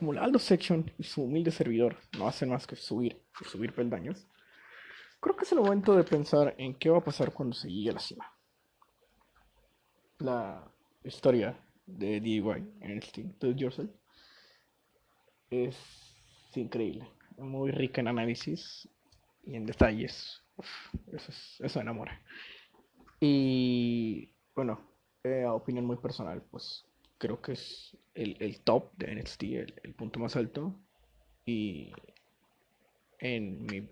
como la Aldo Section y su humilde servidor no hacen más que subir y subir peldaños, creo que es el momento de pensar en qué va a pasar cuando se llegue a la cima. La historia de DIY en Steam, Do It Yourself, es increíble, muy rica en análisis y en detalles. eso, eso enamora. Y bueno, eh, opinión muy personal, pues creo que es el, top de NXT, el, punto más alto. Y en mi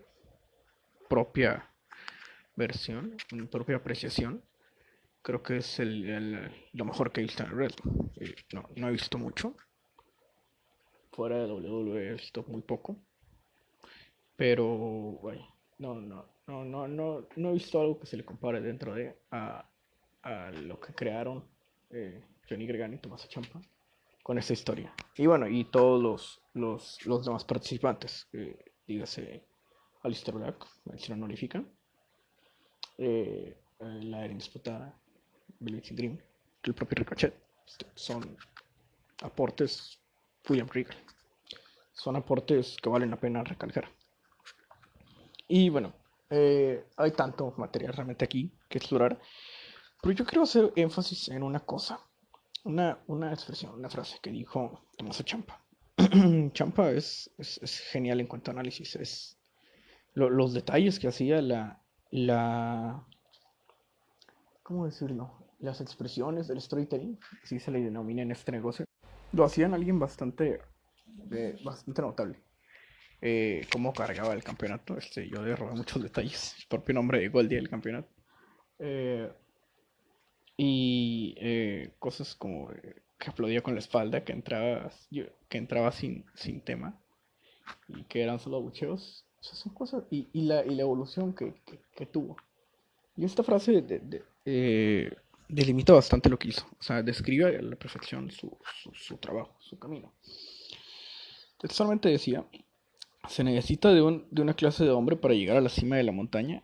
propia versión, mi propia apreciación, creo que es el, lo mejor que he visto en Red. Eh, no, no he visto mucho. Fuera de WWE he visto muy poco. Pero, bueno, no, no, no, no, no, no he visto algo que se le compare dentro de a, a lo que crearon eh, Johnny Gregani y Tomás Champa con esta historia. Y bueno, y todos los, los, los demás participantes, eh, dígase Alistair Black, si no eh, la era indisputada, Velvet Dream, el propio Ricochet, son aportes William Regal. Son aportes que valen la pena recalcar. Y bueno, eh, hay tanto material realmente aquí que explorar. Pero yo quiero hacer énfasis en una cosa, una, una expresión, una frase que dijo Tomás Champa. Champa es, es, genial en cuanto a análisis, es los detalles que hacía, la, la, ¿cómo decirlo? Las expresiones del storytelling, así se le denomina en este negocio, lo hacían alguien bastante, eh, bastante notable. Eh, cómo cargaba el campeonato, este, yo le robé muchos detalles, el propio nombre de Goldie del campeonato. Eh, y eh, cosas como eh, que aplaudía con la espalda, que entraba, que entraba sin, sin tema y que eran solo abucheos. son cosas. Y, y, la, y la evolución que, que, tuvo. Y esta frase eh, delimita bastante lo que hizo. O sea, describe a la perfección su, su, su trabajo, su camino. Textualmente decía: Se necesita de, un, de una clase de hombre para llegar a la cima de la montaña,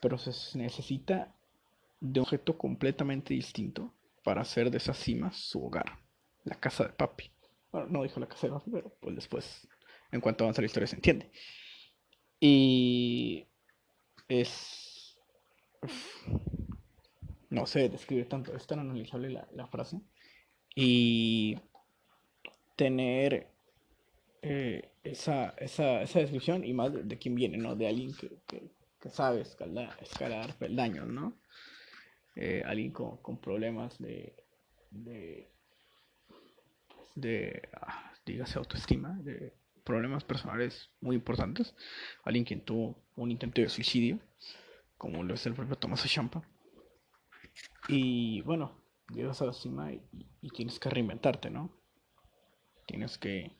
pero se necesita de un objeto completamente distinto para hacer de esa cima su hogar, la casa de papi. Bueno, no dijo la casa de papi, pero pues después, en cuanto avanza la historia, se entiende. Y es... no sé describir tanto, es tan analizable la, frase. Y tener eh, esa, esa, esa, descripción y más de, quién viene, ¿no? De alguien que, que, sabe escalar, escalar peldaños, ¿no? Eh, alguien con, problemas de, de, de ah, dígase, autoestima, de problemas personales muy importantes, alguien quien tuvo un intento de suicidio, como lo es el propio Tomás Champa. Y bueno, llegas a la cima y, tienes que reinventarte, ¿no? Tienes que,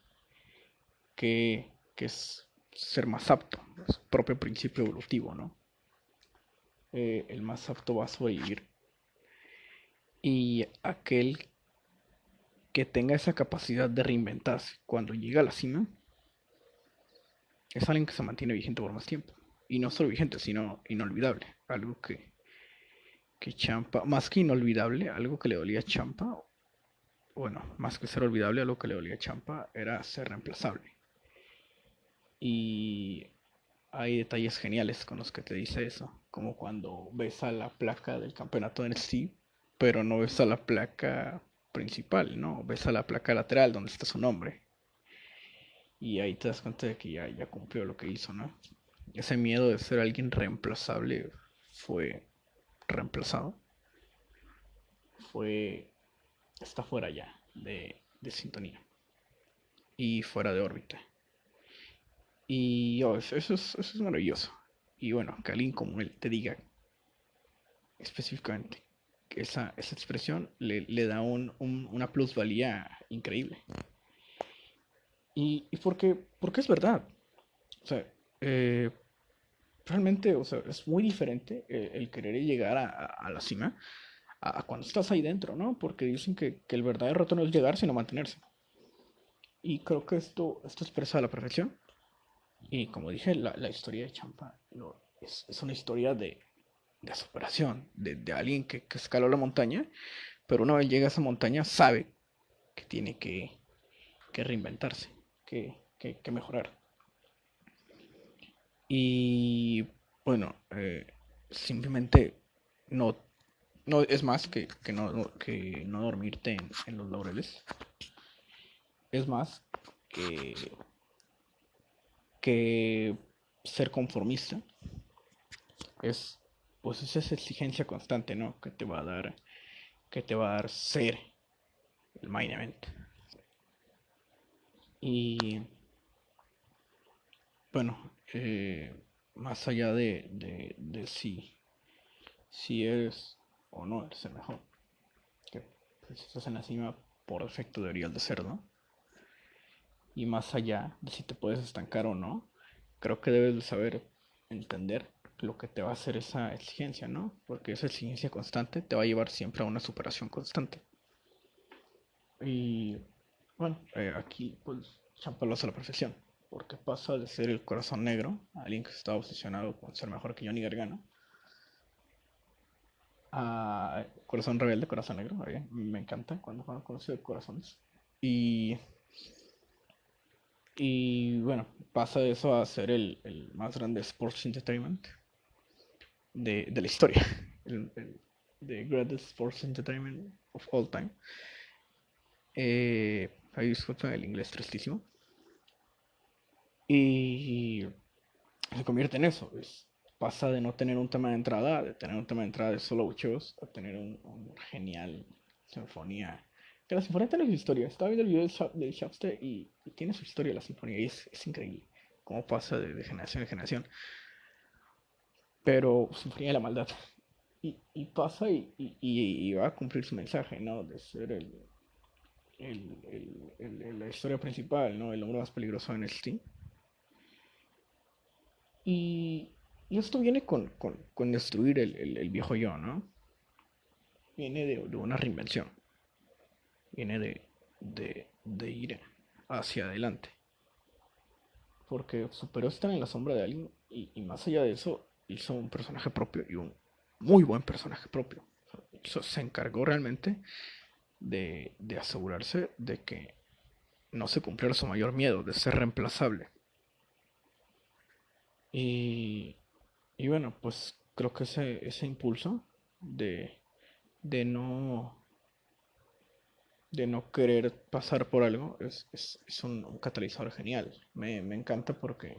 que, que ser más apto, es propio principio evolutivo, ¿no? Eh, el más apto va a sobrevivir. Y aquel que tenga esa capacidad de reinventarse cuando llega a la cima es alguien que se mantiene vigente por más tiempo. Y no solo vigente, sino inolvidable. Algo que, que Champa, más que inolvidable, algo que le dolía a Champa, bueno, más que ser olvidable, algo que le dolía a Champa era ser reemplazable. Y hay detalles geniales con los que te dice eso, como cuando ves a la placa del campeonato en sí, pero no ves a la placa principal, ¿no? Ves a la placa lateral donde está su nombre. Y ahí te das cuenta de que ya, ya cumplió lo que hizo, ¿no? Ese miedo de ser alguien reemplazable fue reemplazado. Fue. está fuera ya de, de sintonía. Y fuera de órbita. Y oh, eso, es, eso es maravilloso. Y bueno, que alguien como él te diga específicamente esa, esa expresión le, le da un, una plusvalía increíble. Y, y porque, porque es verdad. O sea, eh, realmente o sea, es muy diferente el, querer llegar a, a, la cima a, cuando estás ahí dentro, ¿no? Porque dicen que, que el verdadero reto no es llegar, sino mantenerse. Y creo que esto, esto expresa a la perfección y como dije, la, la historia de Champa es, es, una historia de, de superación, de, de alguien que, que, escaló la montaña, pero una vez llega a esa montaña sabe que tiene que, que reinventarse. que, que, mejorar. Y bueno, eh, simplemente no, no es más que, que, no, que no dormirte en, en los laureles. Es más que, que ser conformista. Es pues esa exigencia constante, ¿no? Que te va a dar, que te va a dar ser el main Y bueno, eh, más allá de, de, de, si, si eres o no eres el mejor, que pues, si estás en la cima, por defecto deberías de ser, ¿no? Y más allá de si te puedes estancar o no, creo que debes de saber entender lo que te va a hacer esa exigencia, ¿no? Porque esa exigencia constante te va a llevar siempre a una superación constante. Y bueno, eh, aquí pues Champalo hace la perfección, porque pasa de ser el corazón negro, alguien que está obsesionado con ser mejor que Johnny Gargano, a corazón rebelde, corazón negro, me encanta cuando van de corazones. Y y bueno, pasa de eso a ser el, el más grande sports entertainment de, de la historia. El, el, the greatest sports entertainment of all time. Eh, ahí disculpen el inglés tristísimo. Y se convierte en eso. Es, pasa de no tener un tema de entrada, de tener un tema de entrada de solo shows, a tener un, un genial sinfonía que la sinfonía tiene su historia. Estaba viendo el video del, del y, tiene su historia la sinfonía y es, es increíble cómo pasa de, generación en generación. Pero de la maldad. Y, y pasa y, y, va a cumplir su mensaje, ¿no? De ser el, la historia principal, ¿no? El hombre más peligroso en el Steam. Y, y esto viene con, destruir el, viejo yo, ¿no? Viene de, una reinvención viene de, ir hacia adelante. Porque superó estar en la sombra de alguien y, más allá de eso hizo un personaje propio y un muy buen personaje propio. se encargó realmente de, de asegurarse de que no se cumpliera su mayor miedo, de ser reemplazable. Y, y bueno, pues creo que ese, ese impulso de, de no de no querer pasar por algo es, es, un, catalizador genial. Me, me encanta porque,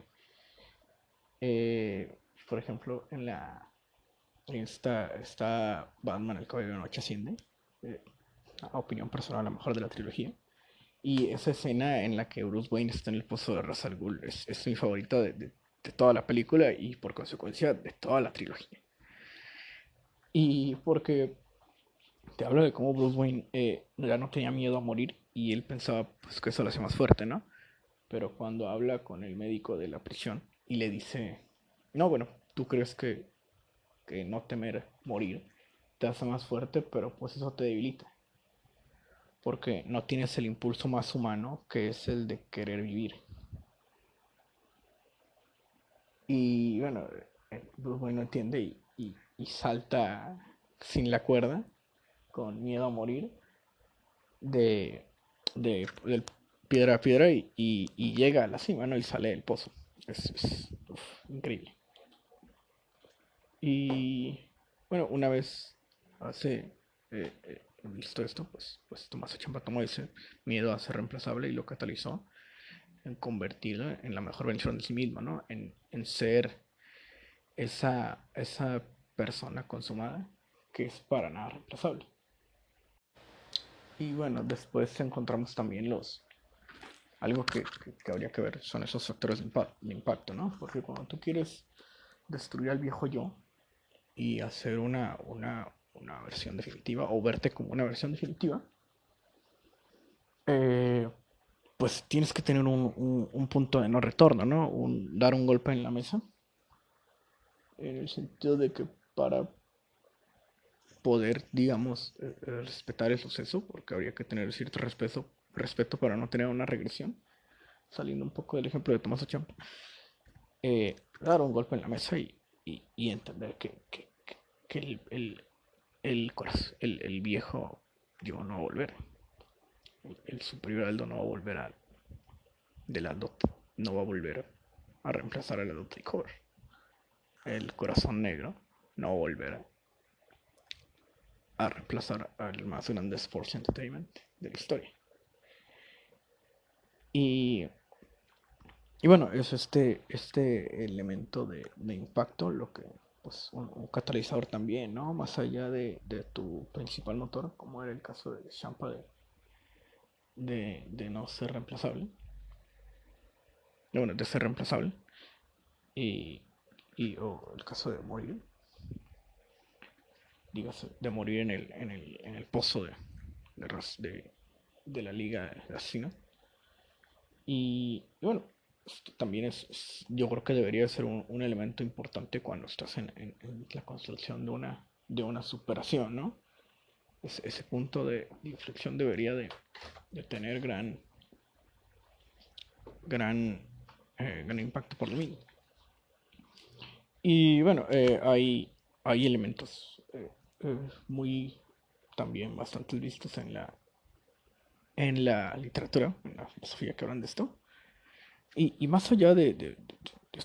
eh, por ejemplo, en la está, está Batman, el cabello de noche asciende, eh, opinión personal, a lo mejor de la trilogía. Y esa escena en la que Bruce Wayne está en el pozo de Ra's al Ghul es, es mi favorita de, de, de toda la película y por consecuencia de toda la trilogía. Y porque te hablo de cómo Bruce Wayne eh, ya no tenía miedo a morir y él pensaba pues, que eso lo hacía más fuerte, ¿no? Pero cuando habla con el médico de la prisión y le dice, no, bueno, tú crees que, que no temer morir te hace más fuerte, pero pues eso te debilita. Porque no tienes el impulso más humano que es el de querer vivir. Y bueno, eh, Bruce Wayne no entiende y, y, y salta sin la cuerda con miedo a morir de, de, piedra a piedra y, y, llega a la cima, ¿no? Y sale del pozo. Es, increíble. Y bueno, una vez hace eh, eh, visto esto, pues, pues Tomás Champa tomó ese miedo a ser reemplazable y lo catalizó en convertirlo en la mejor versión de sí mismo, ¿no? En, en ser esa, esa persona consumada que es para nada reemplazable. Y bueno, después encontramos también los... Algo que, habría que ver son esos factores de, impacto, ¿no? Porque cuando tú quieres destruir al viejo yo y hacer una, una, una versión definitiva o verte como una versión definitiva, eh, pues tienes que tener un, un, punto de no retorno, ¿no? Dar un golpe en la mesa. En el sentido de que para poder, digamos, eh, eh, respetar el suceso, porque habría que tener cierto respeto, respeto para no tener una regresión, saliendo un poco del ejemplo de Tomás Ochampo, dar un golpe en la mesa y, y, entender que, que, el, el, el, el, el, viejo yo no va a volver, el superior Aldo no va a volver a, de la Dot no va a volver a reemplazar a la Dot Core. El corazón negro no va a volver a reemplazar al más grande Sports Entertainment de la historia. Y, y bueno, es este, este elemento de, de impacto lo que pues un, catalizador también, ¿no? Más allá de, de, tu principal motor, como era el caso de Champa de, de, no ser reemplazable. Bueno, de ser reemplazable. Y, y o el caso de morir. Dígase, de morir en el, en el, en el pozo de, de, de, la liga de asesino. Y, y bueno, también es, yo creo que debería ser un, elemento importante cuando estás en, la construcción de una, de una superación, ¿no? ese punto de inflexión debería de, tener gran, gran, eh, gran impacto por lo mismo. Y bueno, eh, hay, hay elementos eh, muy también bastante vistos en la, en la literatura, en la filosofía que hablan de esto. Y, más allá de,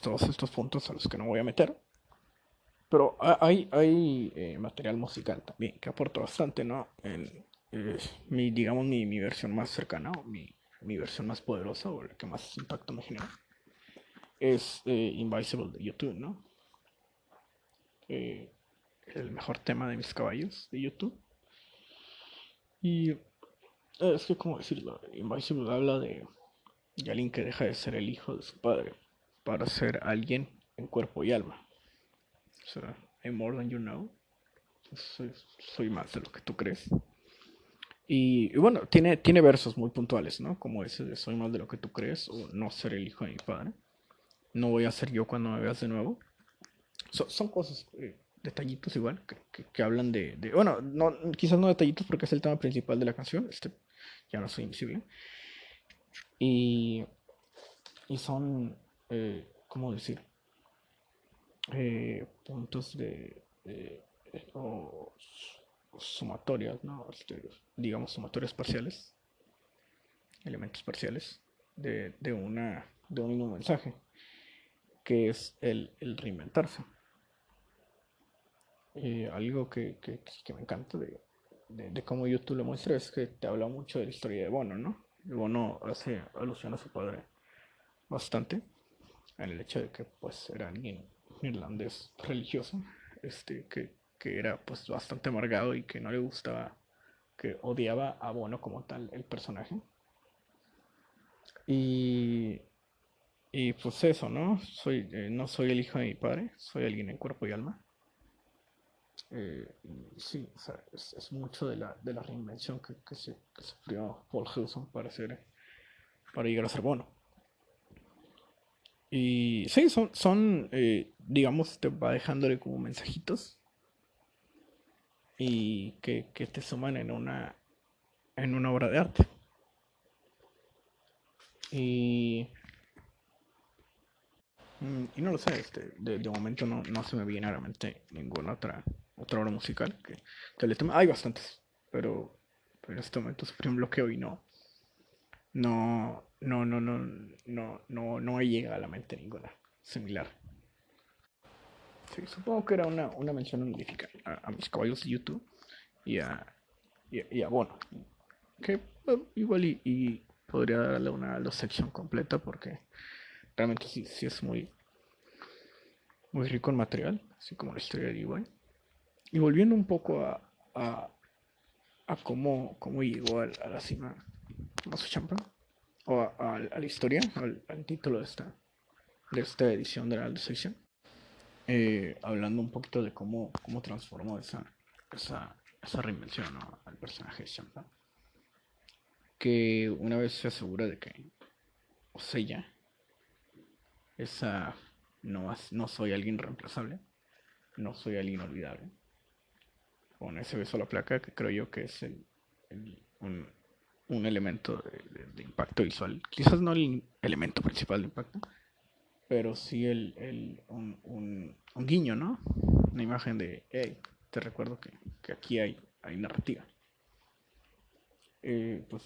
todos estos puntos a los que no voy a meter, pero hay, hay eh, material musical también que aporta bastante, ¿no? En, eh, mi, digamos, mi, mi, versión más cercana, o mi, mi, versión más poderosa, o la que más impacto me genera, es eh, Invisible de YouTube, ¿no? el mejor tema de mis caballos de YouTube. Y es que, ¿cómo decirlo? Invisible habla de y alguien que deja de ser el hijo de su padre para ser alguien en cuerpo y alma. O sea, I'm more than you know. Soy, más de lo que tú crees. Y, bueno, tiene, tiene versos muy puntuales, ¿no? Como ese de soy más de lo que tú crees o no ser el hijo de mi padre. No voy a ser yo cuando me veas de nuevo. son cosas, eh, detallitos igual, que, que, hablan de, de, Bueno, no, quizás no detallitos porque es el tema principal de la canción. Este, ya no soy invisible. Y, y son, eh, ¿cómo decir? Eh, puntos de, o sumatorias, ¿no? Este, digamos sumatorias parciales, elementos parciales de, de, una, de un mismo mensaje, que es el, el reinventarse. Eh, algo que, que, que, me encanta de, de, de, cómo YouTube lo muestra es que te habla mucho de la historia de Bono, ¿no? Bono hace alusión a su padre bastante en el hecho de que pues era alguien irlandés religioso este que, que, era pues bastante amargado y que no le gustaba que odiaba a Bono como tal el personaje. Y y pues eso no soy eh, no soy el hijo de mi padre soy alguien en cuerpo y alma eh, sí, es, mucho de la, de la reinvención que, que, se, que sufrió Paul Hudson para, para llegar a ser bueno. Y sí, son, son eh, digamos, te va dejándole como mensajitos y que, que, te suman en una, en una obra de arte. Y, mm, y no lo sé, este, de, de momento no, no se me viene a la mente ninguna otra otra obra musical que, que Hay bastantes, pero, pero, en este momento sufrí un bloqueo y no. No, no, no, no, no, no, no llega a la mente ninguna similar. Sí, supongo que era una, una mención honorífica a, mis caballos de YouTube y a, y, a Bono. Que igual y, podría darle una la sección completa porque realmente sí, sí es muy, muy rico en material, así como la historia de D.Y. Y volviendo un poco a, a, a cómo, cómo, llegó a, la cima Masu Champa, o a, la historia, al, título de esta, de esta edición de la sección, eh, hablando un poquito de cómo, cómo transformó esa, esa, esa reinvención al personaje de Champa, que una vez se asegura de que o sea, esa no, no soy alguien reemplazable, no soy alguien olvidable con ese beso a la placa, que creo yo que es un, un, elemento de, impacto visual. Quizás no el elemento principal de impacto, pero sí el, el un, un, un, guiño, ¿no? Una imagen de, hey, te recuerdo que, que aquí hay, hay narrativa. Eh, pues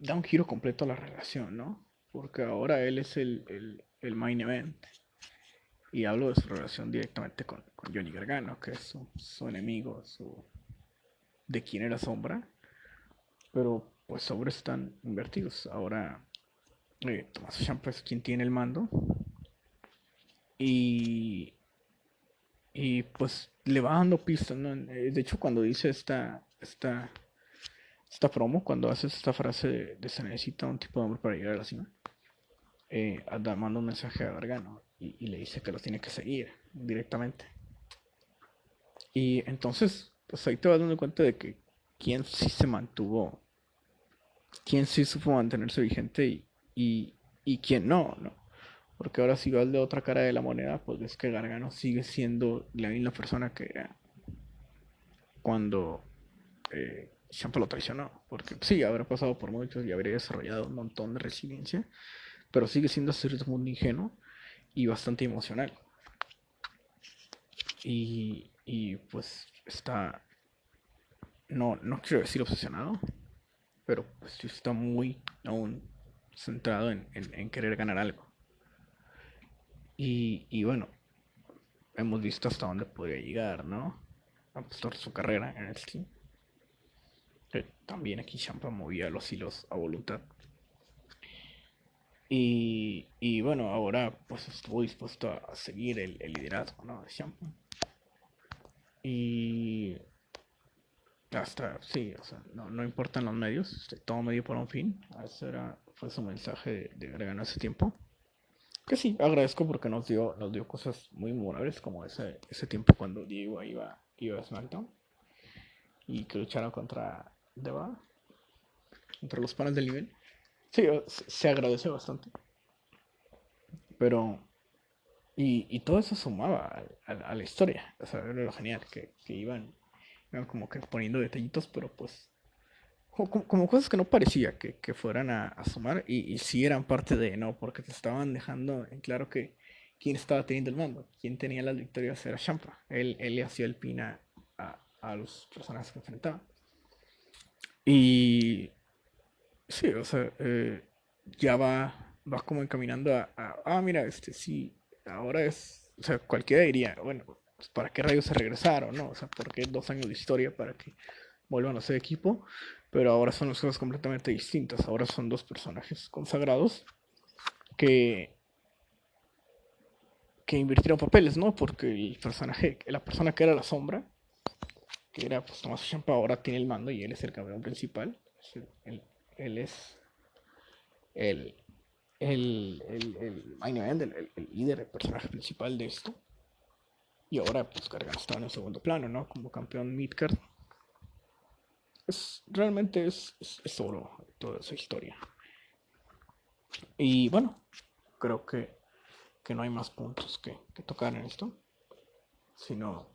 da un giro completo a la relación, ¿no? porque ahora él es el, el, el main event. Y hablo de su relación directamente con, con Johnny Gargano, que es su, su enemigo, su, de quién era Sombra. Pero pues sobre están invertidos. Ahora eh, Tomás Champa es quien tiene el mando. Y, y pues le va dando pistas. ¿no? Eh, de hecho, cuando dice esta, esta, esta promo, cuando haces esta frase de, se necesita un tipo de hombre para llegar a la cima, eh, manda un mensaje a Gargano y, le dice que lo tiene que seguir directamente. Y entonces, pues ahí te vas dando cuenta de que quién sí se mantuvo, quién sí supo mantenerse vigente y, y, y quién no, ¿no? Porque ahora si vas de otra cara de la moneda, pues ves que Gargano sigue siendo la misma persona que cuando eh, Champa lo traicionó. Porque sí, habrá pasado por muchos y habría desarrollado un montón de resiliencia, pero sigue siendo a cierto ingenuo y bastante emocional. Y, y pues está, no, no quiero decir obsesionado, pero pues está muy aún centrado en, en, querer ganar algo. Y, y bueno, hemos visto hasta dónde podría llegar, ¿no? A su carrera en el team. También aquí Champa movía los hilos a voluntad. Y, y bueno, ahora pues estuvo dispuesto a seguir el, el liderazgo, ¿no? De. Y hasta, sí, o sea, no, no importan los medios, este, todo medio por un fin. Ese era, fue su mensaje de, de Gargano hace tiempo. Que sí, agradezco porque nos dio, nos dio cosas muy memorables como ese, ese tiempo cuando Diego iba, iba a SmackDown y que lucharon contra Deva, contra los panes del nivel. Sí, se agradece bastante. Pero, y, y todo eso sumaba a, la historia. O sea, era lo genial, que, que iban, como que poniendo detallitos, pero pues como, cosas que no parecía que, que fueran a, sumar y, y, sí eran parte de, ¿no? Porque te estaban dejando en claro que quién estaba teniendo el mando, quién tenía las victorias era Champa. Él, él le hacía el pin a, a, a que enfrentaba. Y sí, o sea, eh, ya va, va como encaminando a, ah, mira, este sí, ahora es, o sea, cualquiera diría, bueno, pues, ¿para qué rayos se regresaron, no? O sea, ¿por qué dos años de historia para que vuelvan a ser equipo? pero ahora son las cosas completamente distintas. Ahora son dos personajes consagrados que que invirtieron papeles, ¿no? Porque el personaje, la persona que era la sombra, que era pues Tomás Champa, ahora tiene el mando y él es el campeón principal. Él, él es el, el, el, el, el, el, líder, el personaje principal de esto. Y ahora pues Gargano está en el segundo plano, ¿no? Como campeón midcard es, realmente es, es, oro toda esa historia. Y bueno, creo que, que no hay más puntos que, que tocar en esto, sino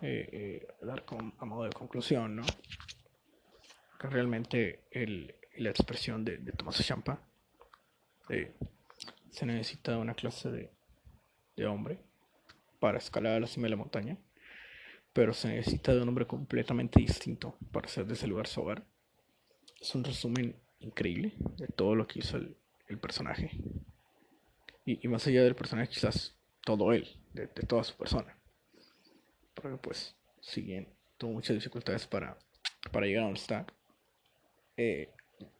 eh, eh, dar con, a modo de conclusión, ¿no? Realmente la expresión de, de Tomás Champa eh, se necesita una clase de, hombre para escalar a la cima de la montaña pero se necesita de un hombre completamente distinto para hacer de ese lugar su hogar. Es un resumen increíble de todo lo que hizo el, personaje. Y, más allá del personaje, quizás todo él, de, de toda su persona. Porque pues, si bien tuvo muchas dificultades para, para llegar a donde está, eh,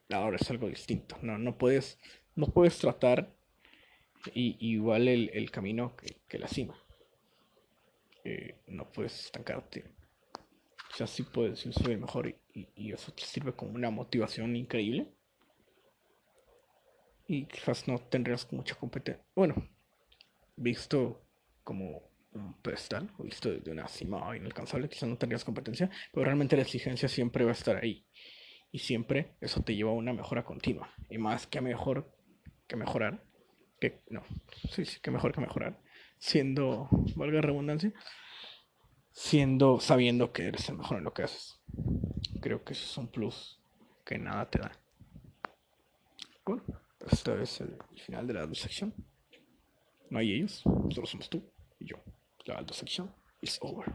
ahora es algo distinto. No, no, puedes, no puedes tratar y, igual el, el camino que, la cima eh, no puedes estancarte. O sea, sí puedes subir mejor y, y, y, eso te sirve como una motivación increíble. Y quizás no tendrías mucha competencia. Bueno, visto como un pedestal, o visto de una cima inalcanzable, quizás no tendrías competencia, pero realmente la exigencia siempre va a estar ahí. Y siempre eso te lleva a una mejora continua. Y más que mejor que mejorar, que no, sí, sí, que mejor que mejorar siendo, valga redundancia, siendo, sabiendo que eres el mejor en lo que haces. Creo que eso es un plus que nada te da. Bueno, este es el final de la sección. No hay ellos, solo somos tú y yo. La sección is over.